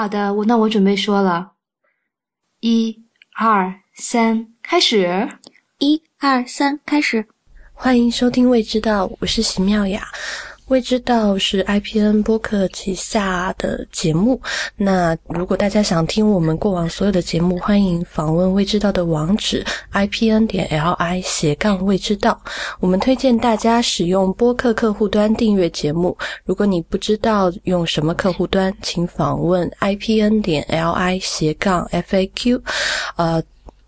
好的，我那我准备说了，一、二、三，开始！一、二、三，开始！欢迎收听《未知道》，我是席妙雅。未知道是 IPN 播客旗下的节目。那如果大家想听我们过往所有的节目，欢迎访问未知道的网址 IPN 点 LI 斜杠未知道。我们推荐大家使用播客客户端订阅节目。如果你不知道用什么客户端，请访问 IPN 点 LI 斜杠 FAQ。呃。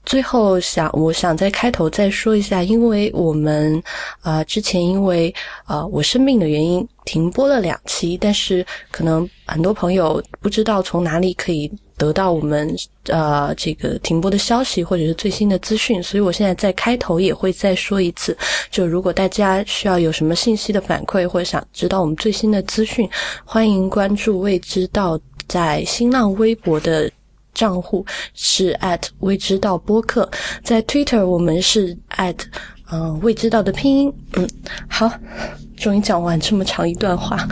最后想，我想在开头再说一下，因为我们啊之前因为呃我生病的原因停播了两期，但是可能很多朋友不知道从哪里可以得到我们呃这个停播的消息或者是最新的资讯，所以我现在在开头也会再说一次，就如果大家需要有什么信息的反馈或者想知道我们最新的资讯，欢迎关注未知道在新浪微博的。账户是 at 未知道播客，在 Twitter 我们是 at 嗯未知道的拼音。嗯，好，终于讲完这么长一段话，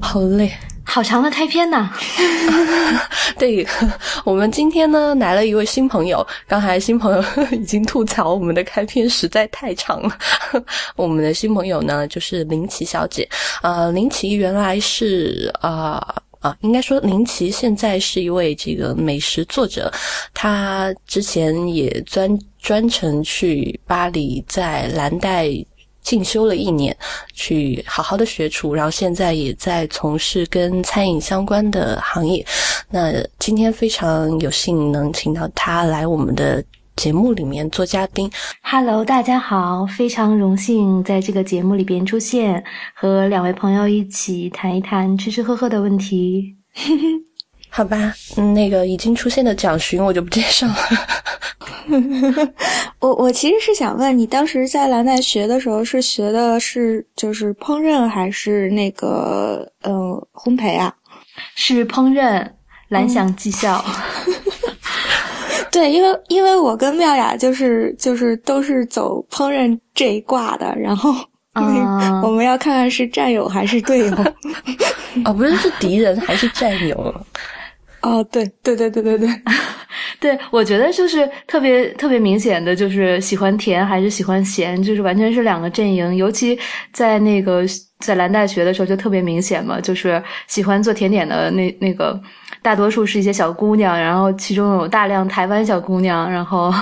好累，好长的开篇呐。对，我们今天呢来了一位新朋友，刚才新朋友 已经吐槽我们的开篇实在太长了。我们的新朋友呢就是林奇小姐，呃，林奇原来是啊。应该说林奇现在是一位这个美食作者，他之前也专专程去巴黎，在蓝带进修了一年，去好好的学厨，然后现在也在从事跟餐饮相关的行业。那今天非常有幸能请到他来我们的。节目里面做嘉宾，Hello，大家好，非常荣幸在这个节目里边出现，和两位朋友一起谈一谈吃吃喝喝的问题。好吧，那个已经出现的蒋勋我就不介绍了。我我其实是想问你，当时在蓝带学的时候是学的是就是烹饪还是那个呃烘焙啊？是烹饪，蓝翔技校。对，因为因为我跟妙雅就是就是都是走烹饪这一挂的，然后 我们要看看是战友还是队友。哦，不是是敌人还是战友？哦，对对对对对对，对我觉得就是特别特别明显的就是喜欢甜还是喜欢咸，就是完全是两个阵营。尤其在那个在兰大学的时候就特别明显嘛，就是喜欢做甜点的那那个。大多数是一些小姑娘，然后其中有大量台湾小姑娘，然后，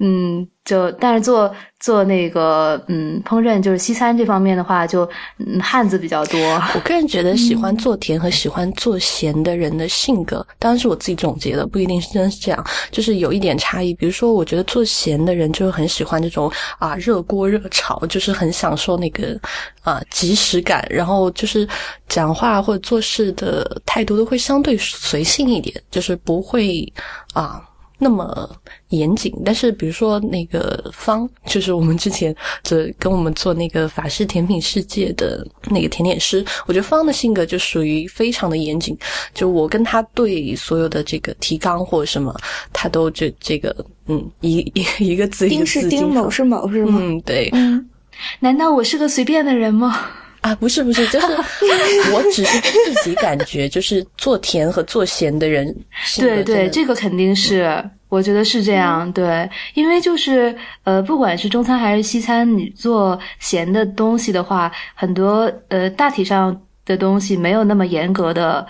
嗯。就但是做做那个嗯烹饪就是西餐这方面的话，就嗯汉子比较多。我个人觉得喜欢做甜和喜欢做咸的人的性格，当然是我自己总结的，不一定是真是这样，就是有一点差异。比如说，我觉得做咸的人就是很喜欢这种啊热锅热炒，就是很享受那个啊即时感，然后就是讲话或者做事的态度都会相对随性一点，就是不会啊。那么严谨，但是比如说那个方，就是我们之前这跟我们做那个法式甜品世界的那个甜点师，我觉得方的性格就属于非常的严谨。就我跟他对所有的这个提纲或者什么，他都这这个嗯一一一个字一个字丁是丁，某是某是吗？嗯，对。嗯，难道我是个随便的人吗？啊，不是不是，就是 我只是自己感觉，就是做甜和做咸的人，对对，这个肯定是，我觉得是这样，对，因为就是呃，不管是中餐还是西餐，你做咸的东西的话，很多呃大体上的东西没有那么严格的，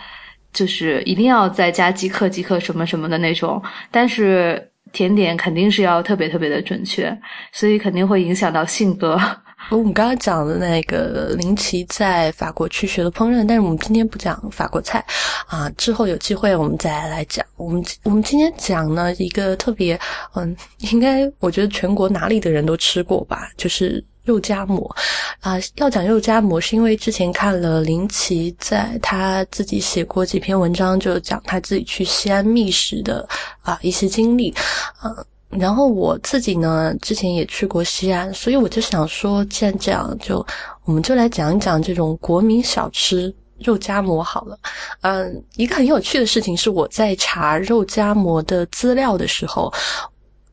就是一定要再加几克几克什么什么的那种，但是甜点肯定是要特别特别的准确，所以肯定会影响到性格。我们刚刚讲的那个林奇在法国去学的烹饪，但是我们今天不讲法国菜啊，之后有机会我们再来讲。我们我们今天讲呢一个特别，嗯，应该我觉得全国哪里的人都吃过吧，就是肉夹馍啊。要讲肉夹馍，是因为之前看了林奇在他自己写过几篇文章，就讲他自己去西安觅食的啊一些经历，啊。然后我自己呢，之前也去过西安，所以我就想说，既然这样，就我们就来讲一讲这种国民小吃肉夹馍好了。嗯，一个很有趣的事情是，我在查肉夹馍的资料的时候，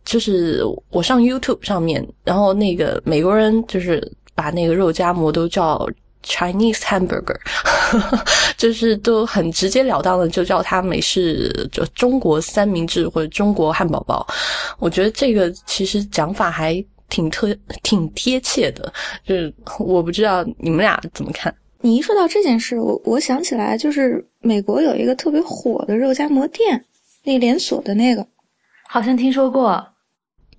就是我上 YouTube 上面，然后那个美国人就是把那个肉夹馍都叫 Chinese hamburger，就是都很直截了当的就叫它美式就中国三明治或者中国汉堡包。我觉得这个其实讲法还挺特挺贴切的，就是我不知道你们俩怎么看。你一说到这件事，我我想起来，就是美国有一个特别火的肉夹馍店，那连锁的那个，好像听说过。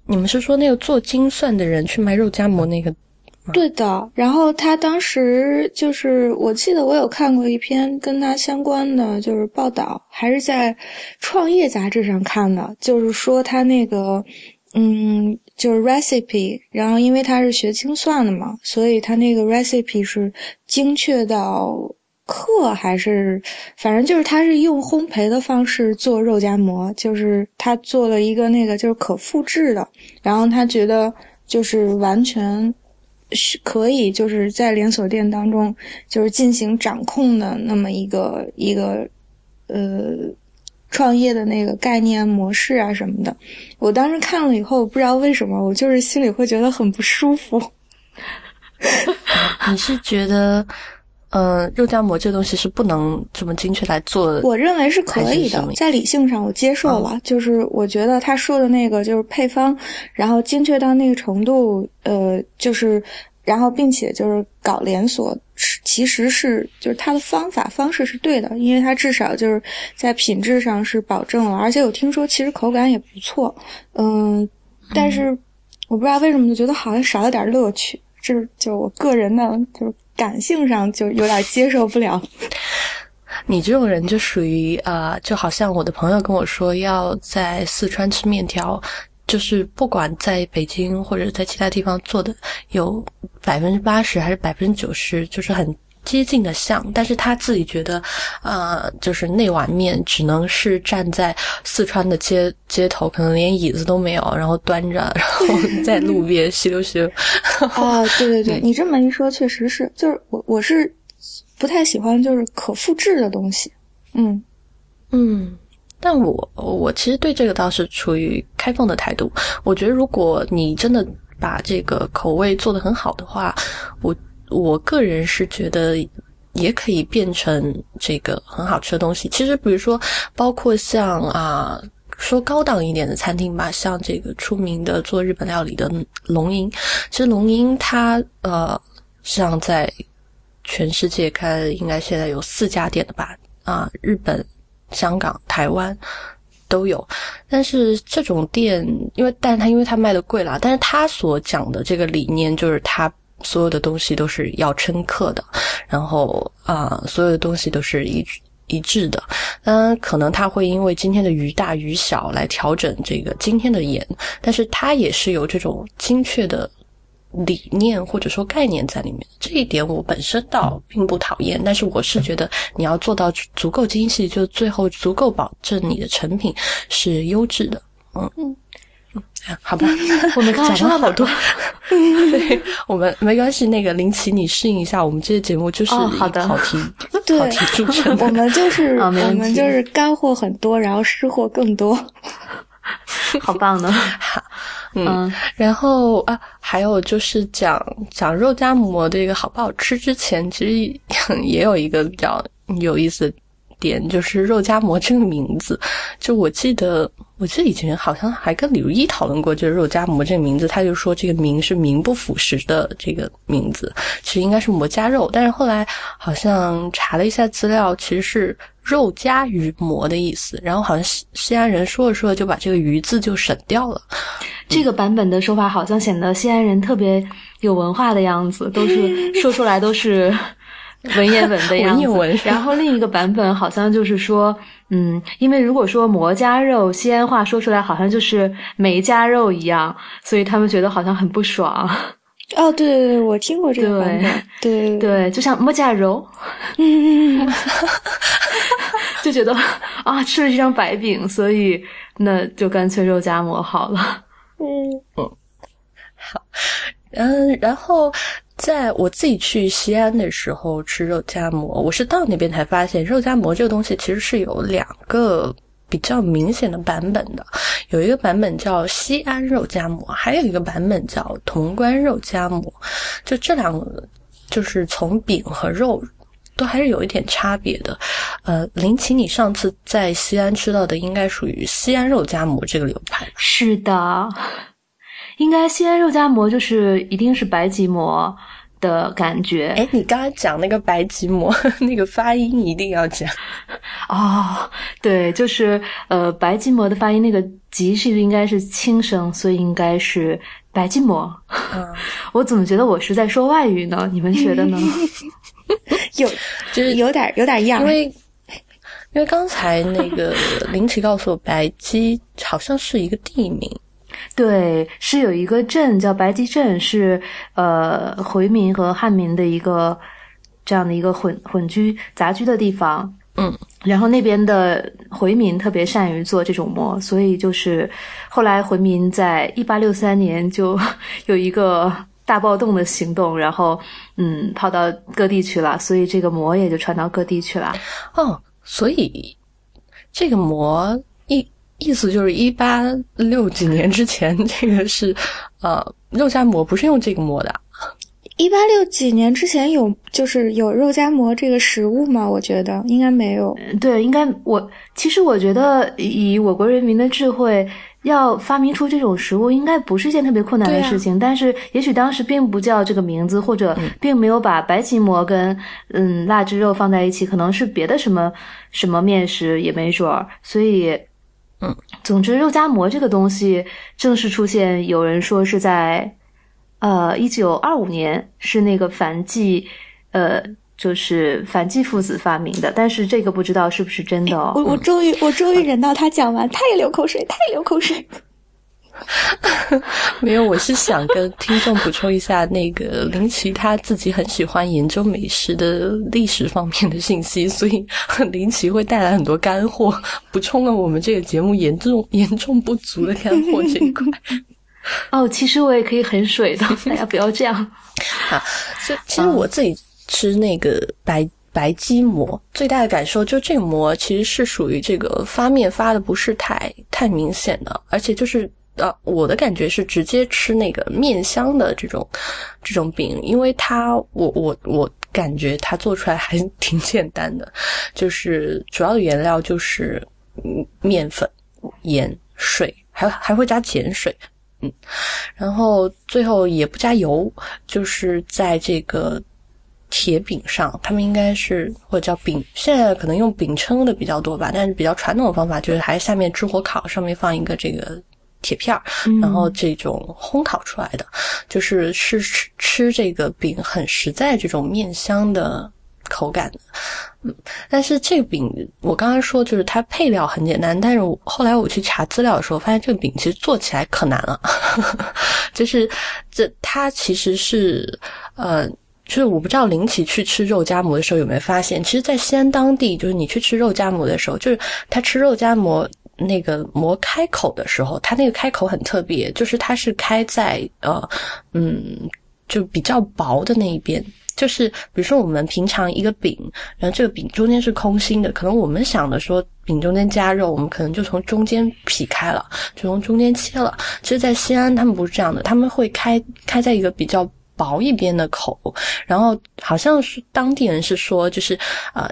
你们是说那个做精算的人去卖肉夹馍那个？对的。然后他当时就是，我记得我有看过一篇跟他相关的就是报道，还是在《创业》杂志上看的，就是说他那个，嗯。就是 recipe，然后因为他是学精算的嘛，所以他那个 recipe 是精确到克还是，反正就是他是用烘焙的方式做肉夹馍，就是他做了一个那个就是可复制的，然后他觉得就是完全是可以就是在连锁店当中就是进行掌控的那么一个一个呃。创业的那个概念模式啊什么的，我当时看了以后，不知道为什么，我就是心里会觉得很不舒服。你是觉得，呃，肉夹馍这东西是不能这么精确来做？我认为是可以的，在理性上我接受了，就是我觉得他说的那个就是配方，然后精确到那个程度，呃，就是。然后，并且就是搞连锁，其实是就是它的方法方式是对的，因为它至少就是在品质上是保证了，而且我听说其实口感也不错，嗯，但是我不知道为什么就觉得好像少了点乐趣，这就我个人的就是感性上就有点接受不了。你这种人就属于啊，就好像我的朋友跟我说要在四川吃面条。就是不管在北京或者在其他地方做的，有百分之八十还是百分之九十，就是很接近的像。但是他自己觉得，呃，就是那碗面只能是站在四川的街街头，可能连椅子都没有，然后端着，然后在路边吸溜吸溜。啊，对对对，你这么一说，确实是，就是我我是不太喜欢就是可复制的东西。嗯嗯。但我我其实对这个倒是处于开放的态度。我觉得如果你真的把这个口味做得很好的话，我我个人是觉得也可以变成这个很好吃的东西。其实比如说，包括像啊说高档一点的餐厅吧，像这个出名的做日本料理的龙吟，其实龙吟它呃像在全世界开应该现在有四家店的吧啊日本。香港、台湾都有，但是这种店，因为，但它因为它卖的贵啦，但是它所讲的这个理念就是，它所有的东西都是要称克的，然后啊，所有的东西都是一一致的。当然，可能他会因为今天的鱼大鱼小来调整这个今天的盐，但是他也是有这种精确的。理念或者说概念在里面，这一点我本身倒并不讨厌，但是我是觉得你要做到足够精细，就最后足够保证你的成品是优质的。嗯，好吧，我们刚刚说了好多，对，我们没关系。那个林奇，你适应一下，我们这个节目就是好的好听，对。我们就是我们就是干货很多，然后湿货更多，好棒呢。嗯，然后啊，还有就是讲讲肉夹馍这个好不好吃之前，其实也有一个比较有意思的点，就是肉夹馍这个名字。就我记得，我记得以前好像还跟李如一讨论过，就是肉夹馍这个名字，他就说这个名是名不副实的这个名字，其实应该是馍夹肉。但是后来好像查了一下资料，其实是肉夹鱼馍的意思。然后好像西西安人说着说着就把这个鱼字就省掉了。这个版本的说法好像显得西安人特别有文化的样子，都是说出来都是文言文的 样子。然后另一个版本好像就是说，嗯，因为如果说馍夹肉，西安话说出来好像就是没夹肉一样，所以他们觉得好像很不爽。哦，对对对，我听过这个版本，对对，就像馍夹肉，就觉得啊，吃了这张白饼，所以那就干脆肉夹馍好了。嗯嗯，好，嗯，然后在我自己去西安的时候吃肉夹馍，我是到那边才发现，肉夹馍这个东西其实是有两个比较明显的版本的，有一个版本叫西安肉夹馍，还有一个版本叫潼关肉夹馍，就这两个就是从饼和肉都还是有一点差别的。呃，林奇，你上次在西安吃到的应该属于西安肉夹馍这个流派。是的，应该西安肉夹馍就是一定是白吉馍的感觉。哎，你刚才讲那个白吉馍，那个发音一定要讲。哦，对，就是呃，白吉馍的发音那个“吉”是应该是轻声，所以应该是白吉馍。嗯，我怎么觉得我是在说外语呢？你们觉得呢？有，就是有点有点样，因为因为刚才那个林奇告诉我，白鸡好像是一个地名。对，是有一个镇叫白集镇，是呃回民和汉民的一个这样的一个混混居杂居的地方。嗯，然后那边的回民特别善于做这种馍，所以就是后来回民在一八六三年就 有一个大暴动的行动，然后嗯跑到各地去了，所以这个馍也就传到各地去了。哦，所以这个馍意意思就是一八六几年之前，这个是呃肉夹馍不是用这个馍的。一八六几年之前有就是有肉夹馍这个食物吗？我觉得应该没有。对，应该我其实我觉得以我国人民的智慧，要发明出这种食物，应该不是件特别困难的事情。但是也许当时并不叫这个名字，或者并没有把白吉馍跟嗯腊汁肉放在一起，可能是别的什么什么面食也没准儿。所以，嗯，总之肉夹馍这个东西正式出现，有人说是在。呃，一九二五年是那个樊记，呃，就是樊季父子发明的，但是这个不知道是不是真的哦。我我终于我终于忍到他讲完，他也流口水，他也流口水。没有，我是想跟听众补充一下，那个林奇他自己很喜欢研究美食的历史方面的信息，所以林奇会带来很多干货，补充了我们这个节目严重严重不足的干货这一块。哦，其实我也可以很水的，大家不要这样。啊，所以其实我自己吃那个白白鸡馍，最大的感受就这个馍其实是属于这个发面发的不是太太明显的，而且就是呃，我的感觉是直接吃那个面香的这种这种饼，因为它我我我感觉它做出来还 挺简单的，就是主要的原料就是面粉、盐、水，还还会加碱水。嗯，然后最后也不加油，就是在这个铁饼上，他们应该是或者叫饼，现在可能用饼铛的比较多吧，但是比较传统的方法就是还是下面支火烤，上面放一个这个铁片儿，然后这种烘烤出来的，就是是吃吃这个饼很实在这种面香的。口感的，嗯，但是这个饼我刚刚说就是它配料很简单，但是我后来我去查资料的时候，发现这个饼其实做起来可难了，就是这它其实是呃，就是我不知道林奇去吃肉夹馍的时候有没有发现，其实，在西安当地，就是你去吃肉夹馍的时候，就是他吃肉夹馍那个馍开口的时候，它那个开口很特别，就是它是开在呃嗯，就比较薄的那一边。就是比如说，我们平常一个饼，然后这个饼中间是空心的，可能我们想的说饼中间加肉，我们可能就从中间劈开了，就从中间切了。其实，在西安他们不是这样的，他们会开开在一个比较薄一边的口，然后好像是当地人是说，就是呃，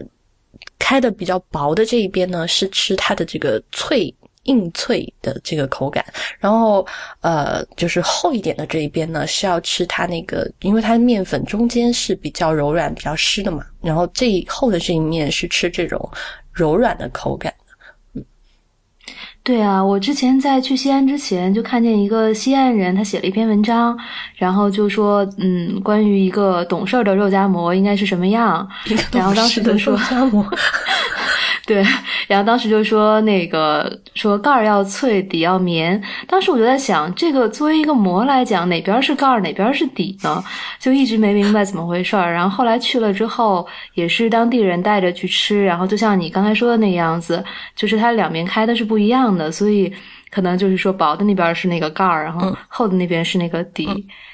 开的比较薄的这一边呢，是吃它的这个脆。硬脆的这个口感，然后呃，就是厚一点的这一边呢，是要吃它那个，因为它的面粉中间是比较柔软、比较湿的嘛，然后这厚的这一面是吃这种柔软的口感，对啊，我之前在去西安之前就看见一个西安人，他写了一篇文章，然后就说，嗯，关于一个懂事儿的肉夹馍应该是什么样，然后当时就说。对，然后当时就说那个说盖儿要脆，底要绵。当时我就在想，这个作为一个馍来讲，哪边是盖儿，哪边是底呢？就一直没明白怎么回事儿。然后后来去了之后，也是当地人带着去吃，然后就像你刚才说的那样子，就是它两面开的是不一样的，所以可能就是说薄的那边是那个盖儿，然后厚的那边是那个底。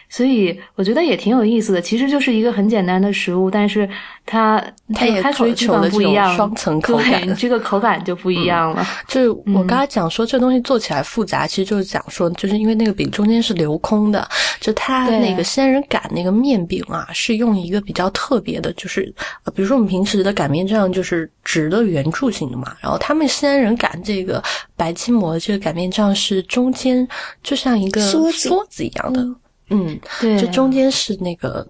所以我觉得也挺有意思的，其实就是一个很简单的食物，但是它它也追求的不一样，双层口感，对，这个口感就不一样了。就是我刚才讲说这东西做起来复杂，其实就是讲说，就是因为那个饼中间是留空的，就它那个仙人擀那个面饼啊，是用一个比较特别的，就是呃，比如说我们平时的擀面杖就是直的圆柱形的嘛，然后他们仙人擀这个白吉馍这个擀面杖是中间就像一个梭子一样的。嗯，对，这中间是那个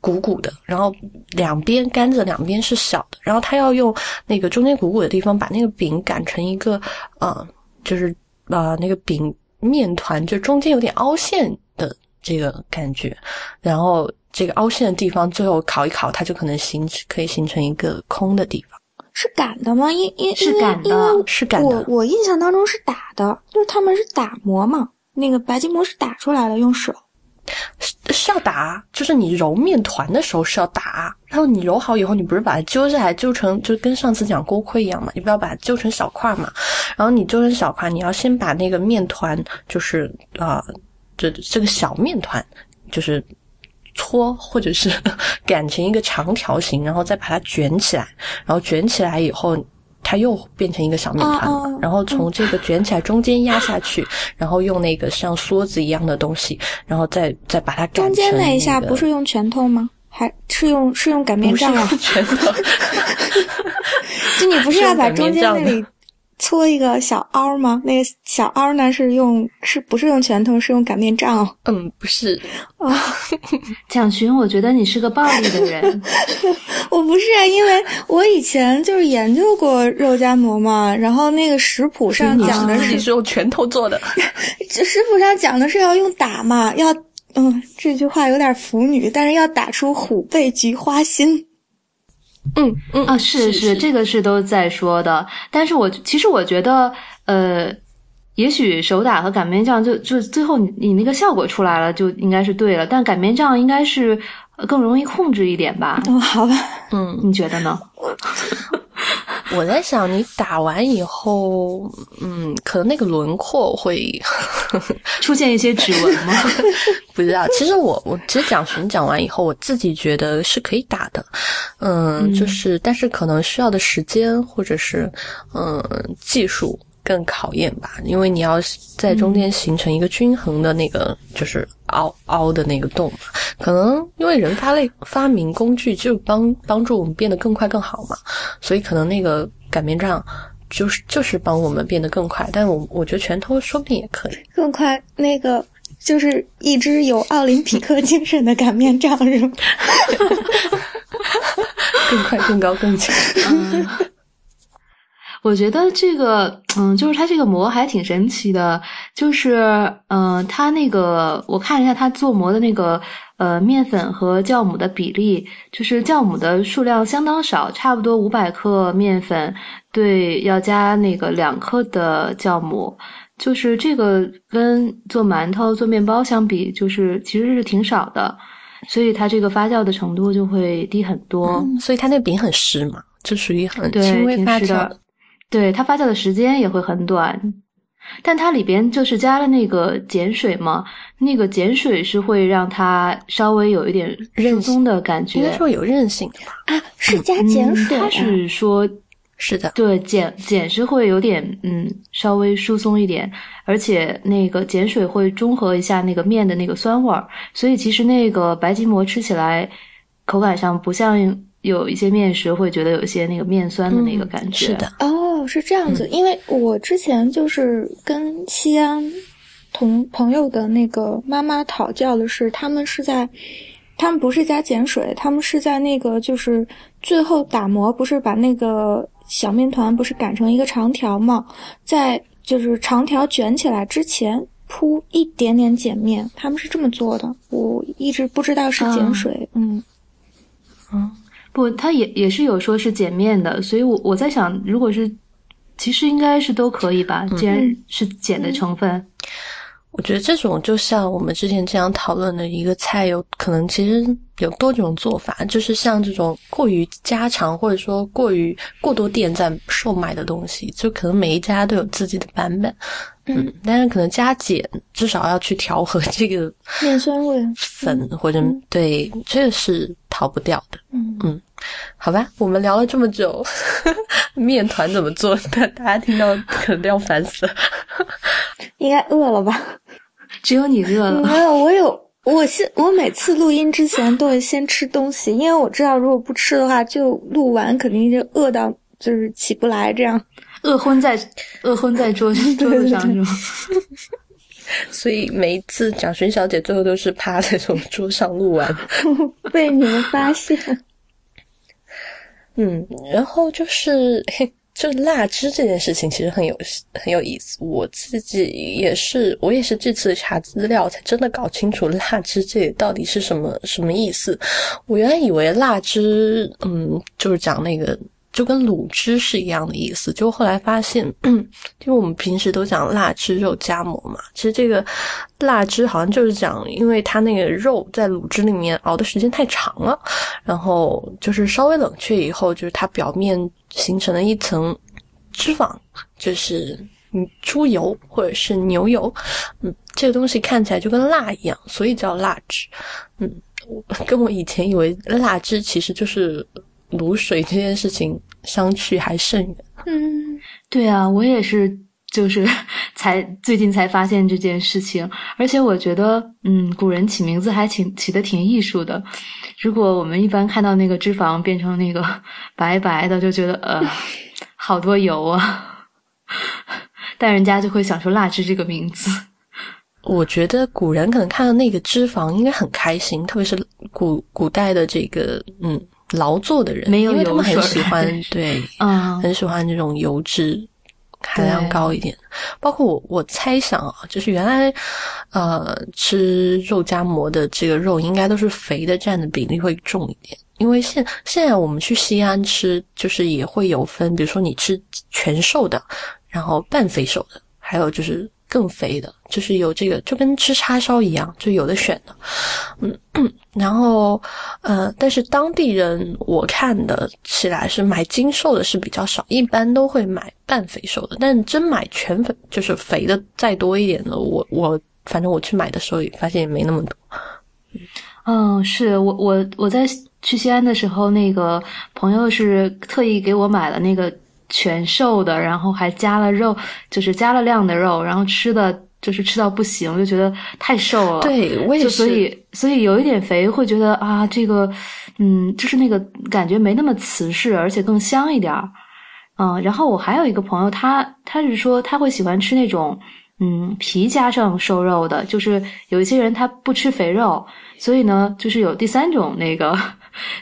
鼓鼓的，然后两边杆子两边是小的，然后他要用那个中间鼓鼓的地方把那个饼擀成一个，呃，就是呃那个饼面团就中间有点凹陷的这个感觉，然后这个凹陷的地方最后烤一烤，它就可能形可以形成一个空的地方。是擀的吗？因因是擀的，是擀的。我我印象当中是打的，就是他们是打磨嘛，那个白吉馍是打出来的，用手。是要打，就是你揉面团的时候是要打，然后你揉好以后，你不是把它揪下来，揪成就跟上次讲锅盔一样嘛？你不要把它揪成小块嘛？然后你揪成小块，你要先把那个面团，就是啊，这这个小面团，就是搓或者是 擀成一个长条形，然后再把它卷起来，然后卷起来以后。它又变成一个小面团，然后从这个卷起来中间压下去，然后用那个像梭子一样的东西，然后再再把它中间那一下不是用拳头吗？还是用是用擀面杖啊？拳头，就你不是要把中间那里？搓一个小凹吗？那个小凹呢？是用是不是用拳头？是用擀面杖？嗯，不是。哦，蒋勋，我觉得你是个暴力的人。我不是啊，因为我以前就是研究过肉夹馍嘛，然后那个食谱上讲的是是用拳头做的，食谱上讲的是要用打嘛，要嗯，这句话有点腐女，但是要打出虎背菊花心。嗯嗯啊，是是，这个是都在说的。但是我其实我觉得，呃，也许手打和擀面杖就就最后你你那个效果出来了，就应该是对了。但擀面杖应该是更容易控制一点吧？嗯，好吧，嗯，你觉得呢？我在想，你打完以后，嗯，可能那个轮廓会 出现一些指纹吗？不知道。其实我我其实蒋寻讲完以后，我自己觉得是可以打的，嗯，就是但是可能需要的时间或者是嗯技术。更考验吧，因为你要在中间形成一个均衡的那个，就是凹凹的那个洞嘛。可能因为人发类发明工具，就帮帮助我们变得更快更好嘛，所以可能那个擀面杖就是就是帮我们变得更快。但我我觉得拳头说不定也可以更快。那个就是一只有奥林匹克精神的擀面杖，是吗？更快、更高、更强。我觉得这个，嗯，就是它这个膜还挺神奇的，就是，嗯，它那个我看一下它做膜的那个，呃，面粉和酵母的比例，就是酵母的数量相当少，差不多五百克面粉对要加那个两克的酵母，就是这个跟做馒头、做面包相比，就是其实是挺少的，所以它这个发酵的程度就会低很多，所以它那饼很湿嘛，就属于很轻微发酵的。对它发酵的时间也会很短，但它里边就是加了那个碱水嘛，那个碱水是会让它稍微有一点韧松的感觉，应该说有韧性的吧？啊，是加碱水？它是说，是的，对，碱碱是会有点嗯稍微疏松一点，而且那个碱水会中和一下那个面的那个酸味儿，所以其实那个白吉馍吃起来口感上不像有一些面食会觉得有一些那个面酸的那个感觉，是的哦。哦，是这样子，因为我之前就是跟西安同朋友的那个妈妈讨教的是，他们是在，他们不是加碱水，他们是在那个就是最后打磨，不是把那个小面团不是擀成一个长条嘛，在就是长条卷起来之前铺一点点碱面，他们是这么做的，我一直不知道是碱水，嗯，嗯，不，他也也是有说是碱面的，所以我我在想，如果是。其实应该是都可以吧，既然是碱的成分。我觉得这种就像我们之前这样讨论的一个菜，有可能其实有多种做法，就是像这种过于家常或者说过于过多店在售卖的东西，就可能每一家都有自己的版本，嗯，但是可能加减至少要去调和这个面酸味 粉或者对，这个是逃不掉的，嗯嗯，好吧，我们聊了这么久，面团怎么做？大大家听到可能都要烦死了。应该饿了吧？只有你饿了。没有，我有，我先，我每次录音之前都会先吃东西，因为我知道如果不吃的话，就录完肯定就饿到就是起不来，这样饿昏在饿昏在桌 桌子上是吗？所以每一次蒋勋小姐最后都是趴在从桌上录完，被你们发现。嗯，然后就是嘿。就蜡汁这件事情其实很有很有意思，我自己也是，我也是这次查资料才真的搞清楚蜡汁这到底是什么什么意思。我原来以为蜡汁，嗯，就是讲那个就跟卤汁是一样的意思，就后来发现，因为我们平时都讲腊汁肉夹馍嘛，其实这个腊汁好像就是讲，因为它那个肉在卤汁里面熬的时间太长了，然后就是稍微冷却以后，就是它表面。形成了一层脂肪，就是嗯猪油或者是牛油，嗯，这个东西看起来就跟蜡一样，所以叫腊汁。嗯，跟我以前以为蜡汁其实就是卤水这件事情相去还甚远。嗯，对啊，我也是，就是 才最近才发现这件事情，而且我觉得，嗯，古人起名字还挺起的挺艺术的。如果我们一般看到那个脂肪变成那个 白白的，就觉得呃，好多油啊，但人家就会想出“蜡汁”这个名字。我觉得古人可能看到那个脂肪应该很开心，特别是古古代的这个嗯劳作的人，没有因为他们，很喜欢 对，嗯，很喜欢这种油脂。含量高一点，包括我我猜想啊，就是原来，呃，吃肉夹馍的这个肉应该都是肥的，占的比例会重一点。因为现现在我们去西安吃，就是也会有分，比如说你吃全瘦的，然后半肥瘦的，还有就是。更肥的，就是有这个，就跟吃叉烧一样，就有的选的。嗯，然后呃，但是当地人我看的起来是买精瘦的是比较少，一般都会买半肥瘦的。但真买全肥，就是肥的再多一点的，我我反正我去买的时候也发现也没那么多。嗯，是我我我在去西安的时候，那个朋友是特意给我买了那个。全瘦的，然后还加了肉，就是加了量的肉，然后吃的就是吃到不行，就觉得太瘦了。对，我也是。所以，所以有一点肥，会觉得啊，这个，嗯，就是那个感觉没那么瓷实，而且更香一点儿。嗯，然后我还有一个朋友，他他是说他会喜欢吃那种，嗯，皮加上瘦肉的，就是有一些人他不吃肥肉，所以呢，就是有第三种那个。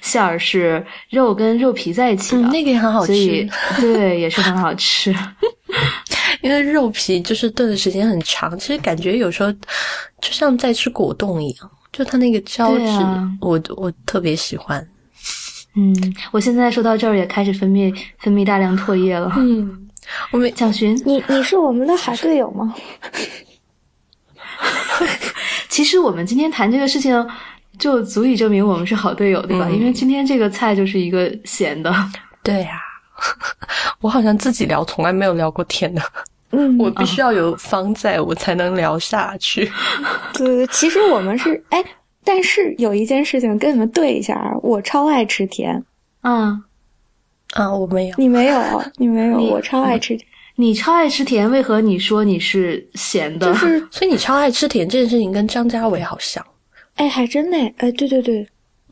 馅儿是肉跟肉皮在一起的，那个也很好吃，对，也是很好吃。因为肉皮就是炖的时间很长，其实感觉有时候就像在吃果冻一样，就它那个胶质，我我特别喜欢。嗯，我现在说到这儿也开始分泌分泌大量唾液了。嗯，我们蒋勋，你你是我们的好队友吗？其实我们今天谈这个事情。就足以证明我们是好队友，对吧？因为今天这个菜就是一个咸的。对呀，我好像自己聊，从来没有聊过甜的。嗯，我必须要有方在，我才能聊下去。对，其实我们是哎，但是有一件事情跟你们对一下啊，我超爱吃甜。嗯，啊，我没有，你没有，你没有，我超爱吃。你超爱吃甜，为何你说你是咸的？就是，所以你超爱吃甜这件事情跟张家伟好像。哎，还真的哎，对对对，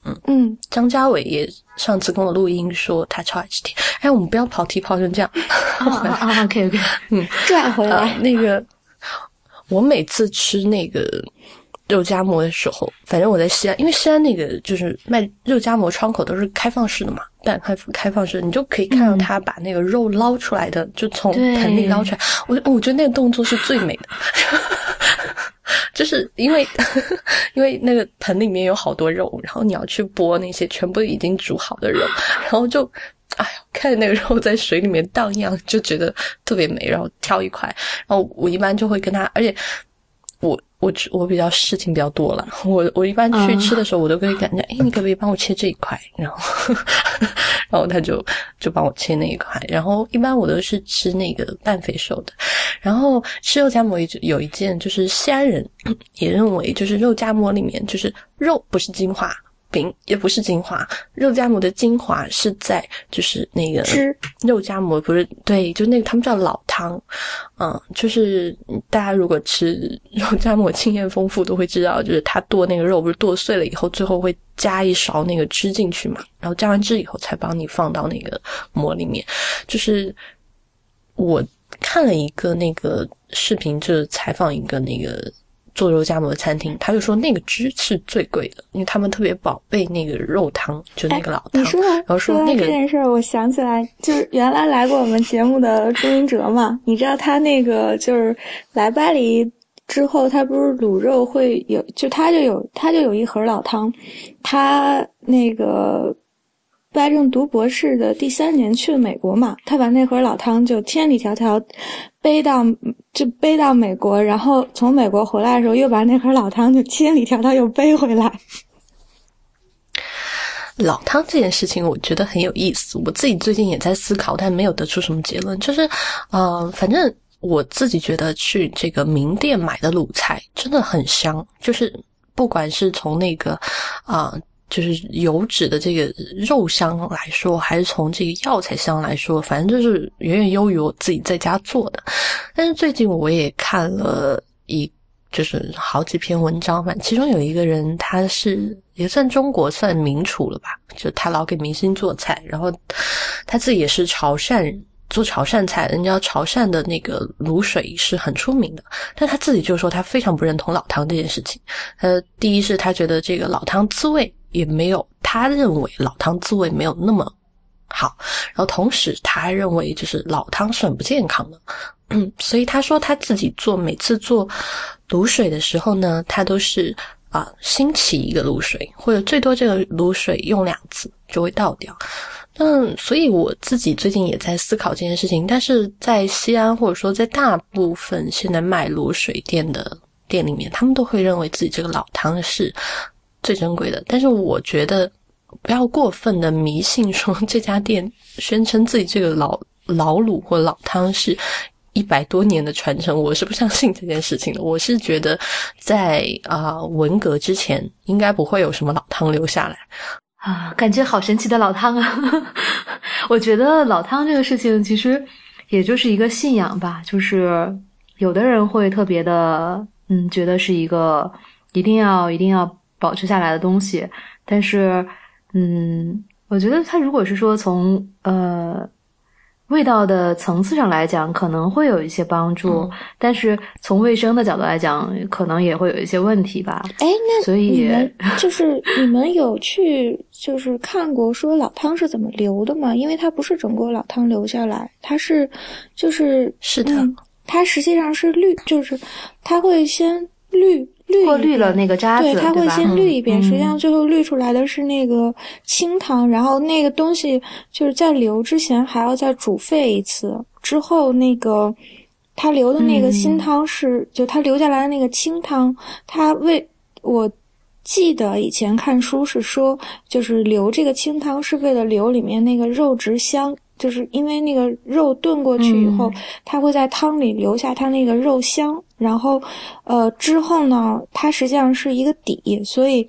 嗯嗯，张家伟也上次跟我录音说他超爱吃甜。哎，我们不要跑题跑成这样。啊啊，OK OK，嗯，转回来那个，我每次吃那个肉夹馍的时候，反正我在西安，因为西安那个就是卖肉夹馍窗口都是开放式的嘛，半开开放式，你就可以看到他把那个肉捞出来的，就从盆里捞出来。我我觉得那个动作是最美的。就是因为，因为那个盆里面有好多肉，然后你要去剥那些全部已经煮好的肉，然后就，哎呀，看着那个肉在水里面荡漾，就觉得特别美。然后挑一块，然后我一般就会跟他，而且我我我比较事情比较多了，我我一般去吃的时候，我都可以感觉，哎，你可不可以帮我切这一块？然后 然后他就就帮我切那一块。然后一般我都是吃那个半肥瘦的。然后吃肉夹馍有有一件，就是西安人 也认为，就是肉夹馍里面就是肉不是精华。饼也不是精华，肉夹馍的精华是在就是那个肉夹馍不是对，就那个他们叫老汤，嗯，就是大家如果吃肉夹馍经验丰富都会知道，就是他剁那个肉不是剁碎了以后，最后会加一勺那个汁进去嘛，然后加完汁以后才帮你放到那个馍里面。就是我看了一个那个视频，就是采访一个那个。做肉夹馍的餐厅，他就说那个汁是最贵的，因为他们特别宝贝那个肉汤，就那个老汤。你说，然后说那个这件事儿，我想起来，就是原来来过我们节目的朱云哲嘛，你知道他那个就是来巴黎之后，他不是卤肉会有，就他就有他就有一盒老汤，他那个。拜正读博士的第三年去了美国嘛，他把那盒老汤就千里迢迢背到就背到美国，然后从美国回来的时候又把那盒老汤就千里迢迢又背回来。老汤这件事情我觉得很有意思，我自己最近也在思考，但没有得出什么结论。就是，呃，反正我自己觉得去这个名店买的卤菜真的很香，就是不管是从那个啊。就是油脂的这个肉香来说，还是从这个药材香来说，反正就是远远优于我自己在家做的。但是最近我也看了一，就是好几篇文章，反正其中有一个人，他是也算中国算名厨了吧，就他老给明星做菜，然后他自己也是潮汕人，做潮汕菜，人家潮汕的那个卤水是很出名的，但他自己就说他非常不认同老汤这件事情。呃，第一是他觉得这个老汤滋味。也没有，他认为老汤滋味没有那么好，然后同时他还认为就是老汤是很不健康的，嗯，所以他说他自己做每次做卤水的时候呢，他都是啊新起一个卤水，或者最多这个卤水用两次就会倒掉。嗯，所以我自己最近也在思考这件事情，但是在西安或者说在大部分现在卖卤水店的店里面，他们都会认为自己这个老汤是。最珍贵的，但是我觉得不要过分的迷信，说这家店宣称自己这个老老卤或老汤是一百多年的传承，我是不相信这件事情的。我是觉得在啊文革之前，应该不会有什么老汤留下来啊，感觉好神奇的老汤啊！我觉得老汤这个事情其实也就是一个信仰吧，就是有的人会特别的嗯，觉得是一个一定要一定要。保持下来的东西，但是，嗯，我觉得他如果是说从呃味道的层次上来讲，可能会有一些帮助，但是从卫生的角度来讲，可能也会有一些问题吧。哎，那所以 就是你们有去就是看过说老汤是怎么流的吗？因为它不是整个老汤流下来，它是就是是的，它实际上是滤，就是它会先滤。过滤了那个渣子，对，它会先滤一遍，实际上最后滤出来的是那个清汤，然后那个东西就是在流之前还要再煮沸一次，之后那个它留的那个新汤是，就它留下来的那个清汤，它为我记得以前看书是说，就是留这个清汤是为了留里面那个肉质香。就是因为那个肉炖过去以后，它会在汤里留下它那个肉香，然后，呃，之后呢，它实际上是一个底，所以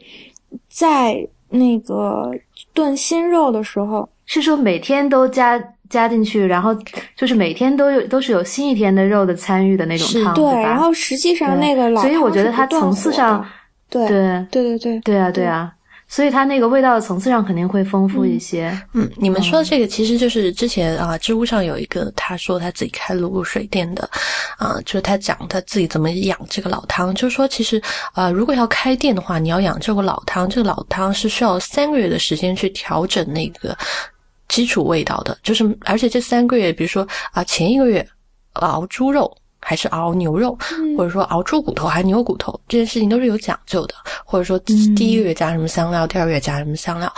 在那个炖新肉的时候，是说每天都加加进去，然后就是每天都有都是有新一天的肉的参与的那种汤，对吧？然后实际上那个老所以我觉得它层次上，对对对对对对啊对啊。所以它那个味道的层次上肯定会丰富一些。嗯，你们说的这个其实就是之前啊，知乎上有一个他说他自己开卤水店的，啊，就是他讲他自己怎么养这个老汤，就是说其实啊，如果要开店的话，你要养这个老汤，这个老汤是需要三个月的时间去调整那个基础味道的，就是而且这三个月，比如说啊，前一个月熬猪肉。还是熬牛肉，或者说熬猪骨头还是牛骨头，这件事情都是有讲究的。或者说第一个月加什么香料，第二个月加什么香料，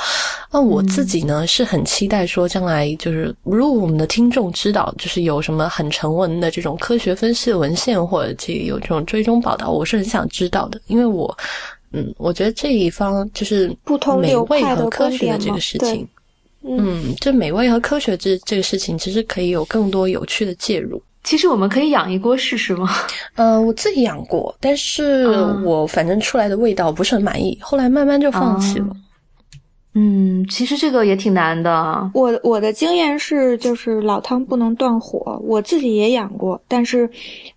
那我自己呢是很期待说，将来就是如果我们的听众知道，就是有什么很成文的这种科学分析的文献，或者这有这种追踪报道，我是很想知道的，因为我嗯，我觉得这一方就是不同美味和科学的这个事情，嗯，这美味和科学这这个事情，其实可以有更多有趣的介入。其实我们可以养一锅试试吗？呃，我自己养过，但是我反正出来的味道不是很满意，后来慢慢就放弃了。嗯，其实这个也挺难的。我我的经验是，就是老汤不能断火。我自己也养过，但是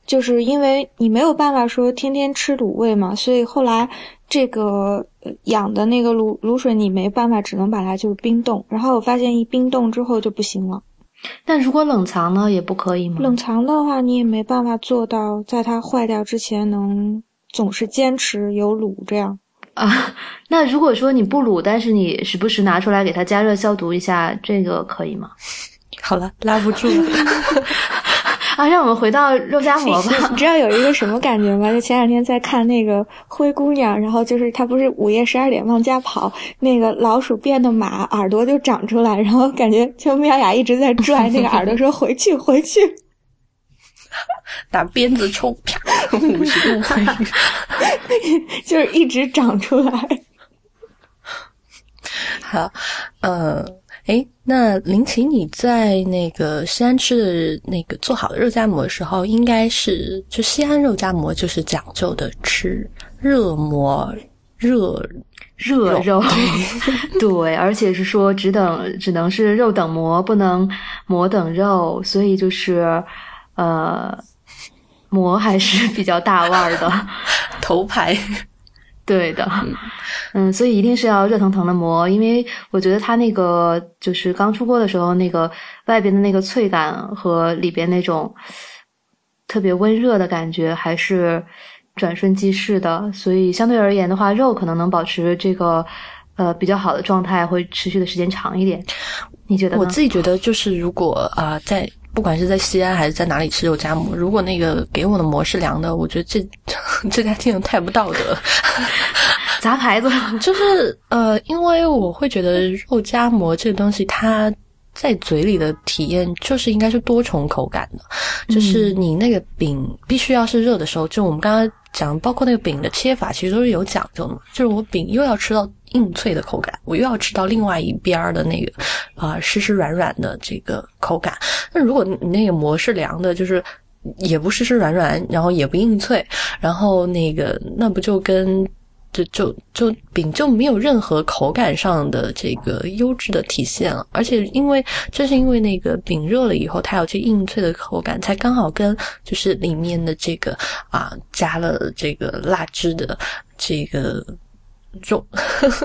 就是因为你没有办法说天天吃卤味嘛，所以后来这个养的那个卤卤水你没办法，只能把它就是冰冻。然后我发现一冰冻之后就不行了。但如果冷藏呢，也不可以吗？冷藏的话，你也没办法做到在它坏掉之前能总是坚持有卤这样。啊，那如果说你不卤，但是你时不时拿出来给它加热消毒一下，这个可以吗？好了，拉不住了。啊，让我们回到肉夹馍吧。你知道有一个什么感觉吗？就前两天在看那个灰姑娘，然后就是她不是午夜十二点往家跑，那个老鼠变的马耳朵就长出来，然后感觉就妙雅一直在拽那个耳朵，说回 去回去。打鞭子抽，啪，五十度回，就是一直长出来。好，呃，哎，那林奇，你在那个西安吃的那个做好的肉夹馍的时候，应该是就西安肉夹馍就是讲究的吃热馍、热热肉，对，而且是说只等只能是肉等馍，不能馍等肉，所以就是。呃，馍还是 比较大腕儿的，头牌，对的，嗯，所以一定是要热腾腾的馍，因为我觉得它那个就是刚出锅的时候，那个外边的那个脆感和里边那种特别温热的感觉，还是转瞬即逝的。所以相对而言的话，肉可能能保持这个呃比较好的状态，会持续的时间长一点。你觉得？我自己觉得就是如果啊在。不管是在西安还是在哪里吃肉夹馍，如果那个给我的馍是凉的，我觉得这 这家店太不道德，砸牌子。就是呃，因为我会觉得肉夹馍这个东西，它在嘴里的体验就是应该是多重口感的，就是你那个饼必须要是热的时候，就我们刚刚讲，包括那个饼的切法，其实都是有讲究的，就是我饼又要吃到。硬脆的口感，我又要吃到另外一边儿的那个啊湿湿软软的这个口感。那如果你那个馍是凉的，就是也不湿湿软软，然后也不硬脆，然后那个那不就跟就就就饼就没有任何口感上的这个优质的体现了。而且因为正是因为那个饼热了以后，它有这硬脆的口感，才刚好跟就是里面的这个啊加了这个辣汁的这个。肉，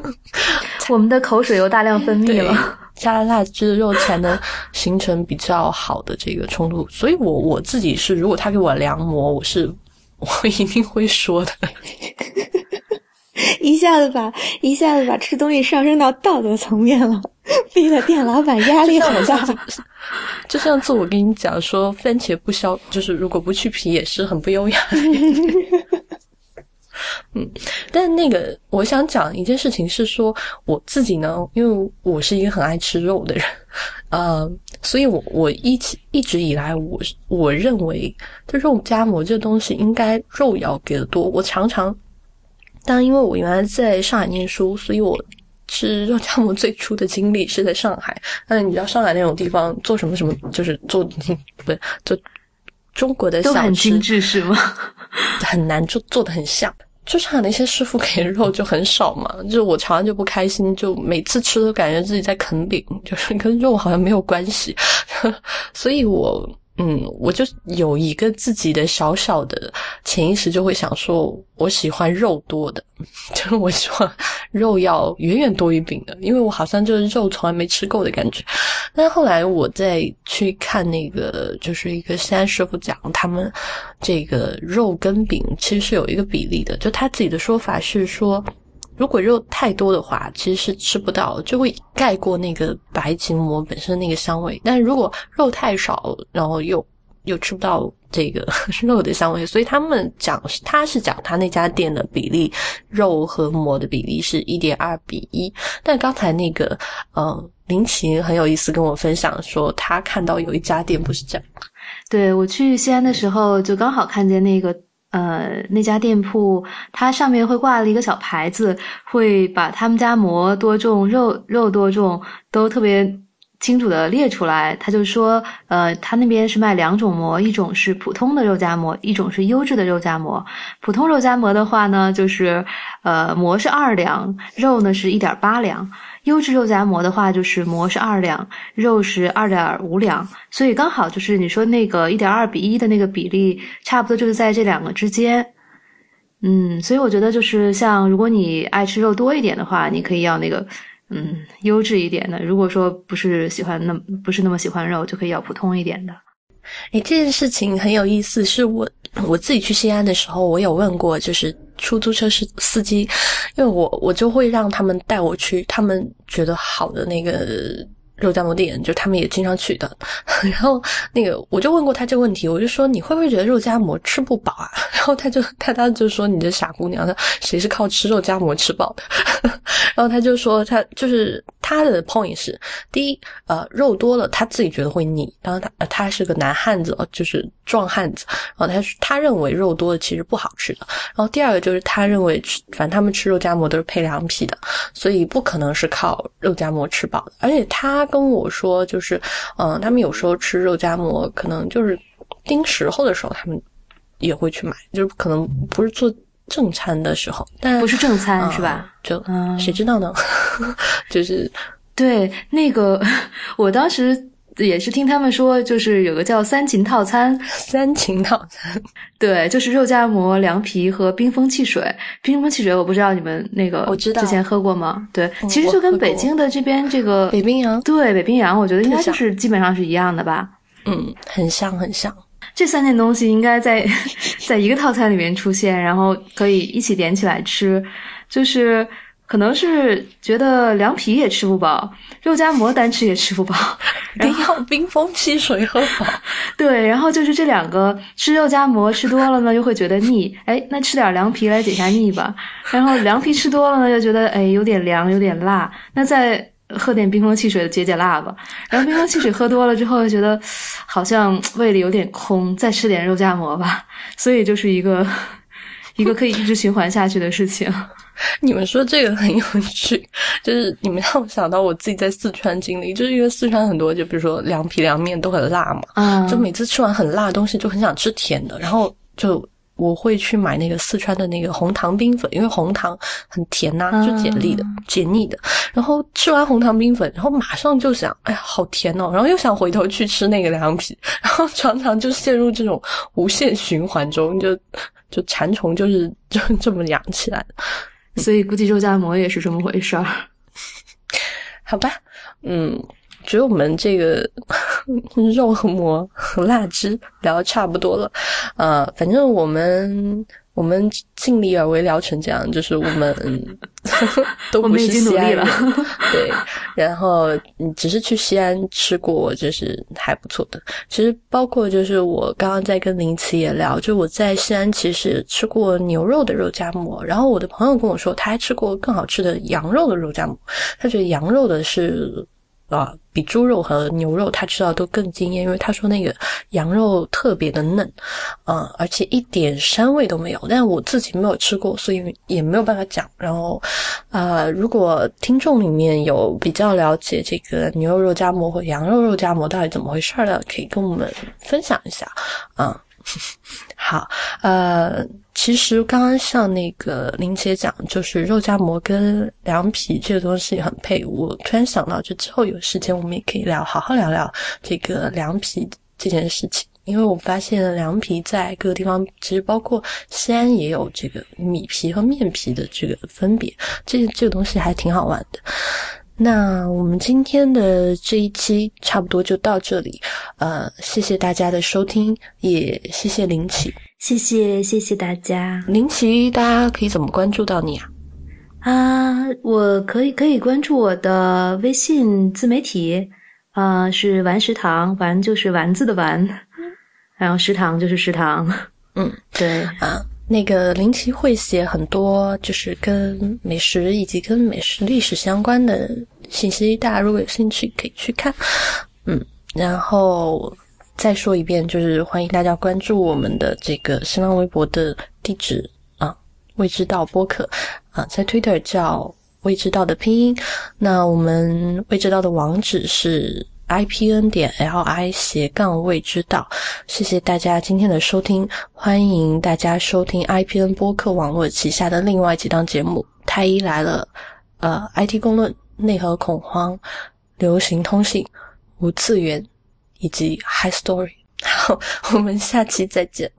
我们的口水又大量分泌了。加了辣汁的肉才能形成比较好的这个冲突，所以我我自己是，如果他给我量馍，我是 我一定会说的。一下子把一下子把吃东西上升到道德层面了，逼得店老板压力很大。就上次我跟你讲说，番茄不削，就是如果不去皮也是很不优雅。嗯，但那个我想讲一件事情是说，我自己呢，因为我是一个很爱吃肉的人，呃，所以我我一直一直以来，我我认为这肉夹馍这东西应该肉要给的多。我常常，当然因为我原来在上海念书，所以我吃肉夹馍最初的经历是在上海。那你知道上海那种地方做什么什么，就是做 不做中国的都很精致是吗？很难做做的很像。就差那些师傅给肉就很少嘛，就我尝完就不开心，就每次吃都感觉自己在啃饼，就是跟肉好像没有关系，所以我。嗯，我就有一个自己的小小的潜意识，就会想说，我喜欢肉多的，就是我希望肉要远远多于饼的，因为我好像就是肉从来没吃够的感觉。但后来我再去看那个，就是一个西安师傅讲，他们这个肉跟饼其实是有一个比例的，就他自己的说法是说。如果肉太多的话，其实是吃不到，就会盖过那个白吉馍本身那个香味。但如果肉太少，然后又又吃不到这个 肉的香味，所以他们讲他是讲他那家店的比例肉和馍的比例是一点二比一，但刚才那个嗯林奇很有意思跟我分享说他看到有一家店不是这样，对我去西安的时候就刚好看见那个。呃，那家店铺它上面会挂了一个小牌子，会把他们家馍多重、肉肉多重都特别清楚的列出来。他就说，呃，他那边是卖两种馍，一种是普通的肉夹馍，一种是优质的肉夹馍。普通肉夹馍的话呢，就是呃，馍是二两，肉呢是一点八两。优质肉夹馍的话，就是馍是二两，肉是二点五两，所以刚好就是你说那个一点二比一的那个比例，差不多就是在这两个之间。嗯，所以我觉得就是像如果你爱吃肉多一点的话，你可以要那个嗯优质一点的；如果说不是喜欢那不是那么喜欢肉，就可以要普通一点的。哎，这件事情很有意思，是我我自己去西安的时候，我有问过，就是出租车司司机，因为我我就会让他们带我去他们觉得好的那个。肉夹馍店，就他们也经常去的。然后那个，我就问过他这个问题，我就说你会不会觉得肉夹馍吃不饱啊？然后他就他当时就说你这傻姑娘，他谁是靠吃肉夹馍吃饱的？然后他就说他就是他的 point 是第一，呃，肉多了他自己觉得会腻。当然他他是个男汉子，就是壮汉子。然后他他认为肉多了其实不好吃的。然后第二个就是他认为吃，反正他们吃肉夹馍都是配凉皮的，所以不可能是靠肉夹馍吃饱的。而且他。跟我说，就是，嗯，他们有时候吃肉夹馍，可能就是盯时候的时候，他们也会去买，就是可能不是做正餐的时候，但不是正餐是吧？就谁知道呢？就是对那个，我当时。也是听他们说，就是有个叫三秦套餐，三秦套餐，对，就是肉夹馍、凉皮和冰峰汽水。冰峰汽水我不知道你们那个我知道之前喝过吗？对，其实就跟北京的这边这个北冰洋，对，北冰洋，我觉得应该就是基本上是一样的吧。嗯，很像很像。这三件东西应该在 在一个套餐里面出现，然后可以一起点起来吃，就是。可能是觉得凉皮也吃不饱，肉夹馍单吃也吃不饱，得要冰封 汽水喝饱。对，然后就是这两个吃肉夹馍吃多了呢，又会觉得腻。哎，那吃点凉皮来解下腻吧。然后凉皮吃多了呢，又觉得哎有点凉，有点辣。那再喝点冰封汽水解解辣吧。然后冰封汽水喝多了之后，又觉得好像胃里有点空，再吃点肉夹馍吧。所以就是一个 一个可以一直循环下去的事情。你们说这个很有趣，就是你们让我想到我自己在四川经历，就是因为四川很多，就比如说凉皮、凉面都很辣嘛，嗯，就每次吃完很辣的东西就很想吃甜的，然后就我会去买那个四川的那个红糖冰粉，因为红糖很甜呐，就解腻的、解腻的。然后吃完红糖冰粉，然后马上就想，哎呀，好甜哦，然后又想回头去吃那个凉皮，然后常常就陷入这种无限循环中，就就馋虫就是就这么养起来的。所以估计肉夹馍也是这么回事儿，好吧，嗯，觉得我们这个 肉和馍和辣汁聊的差不多了，呃，反正我们。我们尽力而为，聊成这样，就是我们 都不是西安人，对。然后，只是去西安吃过，就是还不错的。其实，包括就是我刚刚在跟林奇也聊，就我在西安其实吃过牛肉的肉夹馍，然后我的朋友跟我说，他还吃过更好吃的羊肉的肉夹馍，他觉得羊肉的是。啊，比猪肉和牛肉他吃到都更惊艳，因为他说那个羊肉特别的嫩，嗯，而且一点膻味都没有。但我自己没有吃过，所以也没有办法讲。然后，啊，如果听众里面有比较了解这个牛肉肉夹馍和羊肉肉夹馍到底怎么回事的，可以跟我们分享一下，啊。好，呃，其实刚刚像那个林姐讲，就是肉夹馍跟凉皮这个东西很配。我突然想到，就之后有时间我们也可以聊，好好聊聊这个凉皮这件事情。因为我发现凉皮在各个地方，其实包括西安也有这个米皮和面皮的这个分别，这这个东西还挺好玩的。那我们今天的这一期差不多就到这里，呃，谢谢大家的收听，也谢谢林奇，谢谢谢谢大家。林奇，大家可以怎么关注到你啊？啊，我可以可以关注我的微信自媒体，啊，是丸食堂，丸就是丸子的丸，然后食堂就是食堂，嗯，对啊。那个林奇会写很多，就是跟美食以及跟美食历史相关的信息，大家如果有兴趣可以去看。嗯，然后再说一遍，就是欢迎大家关注我们的这个新浪微博的地址啊，未知道播客啊，在 Twitter 叫未知道的拼音。那我们未知道的网址是。I p n 点 l i 斜杠未知道，谢谢大家今天的收听，欢迎大家收听 i p n 播客网络旗下的另外几档节目：太医来了、呃 IT 公论、内核恐慌、流行通信、无次元以及 High Story。好，我们下期再见。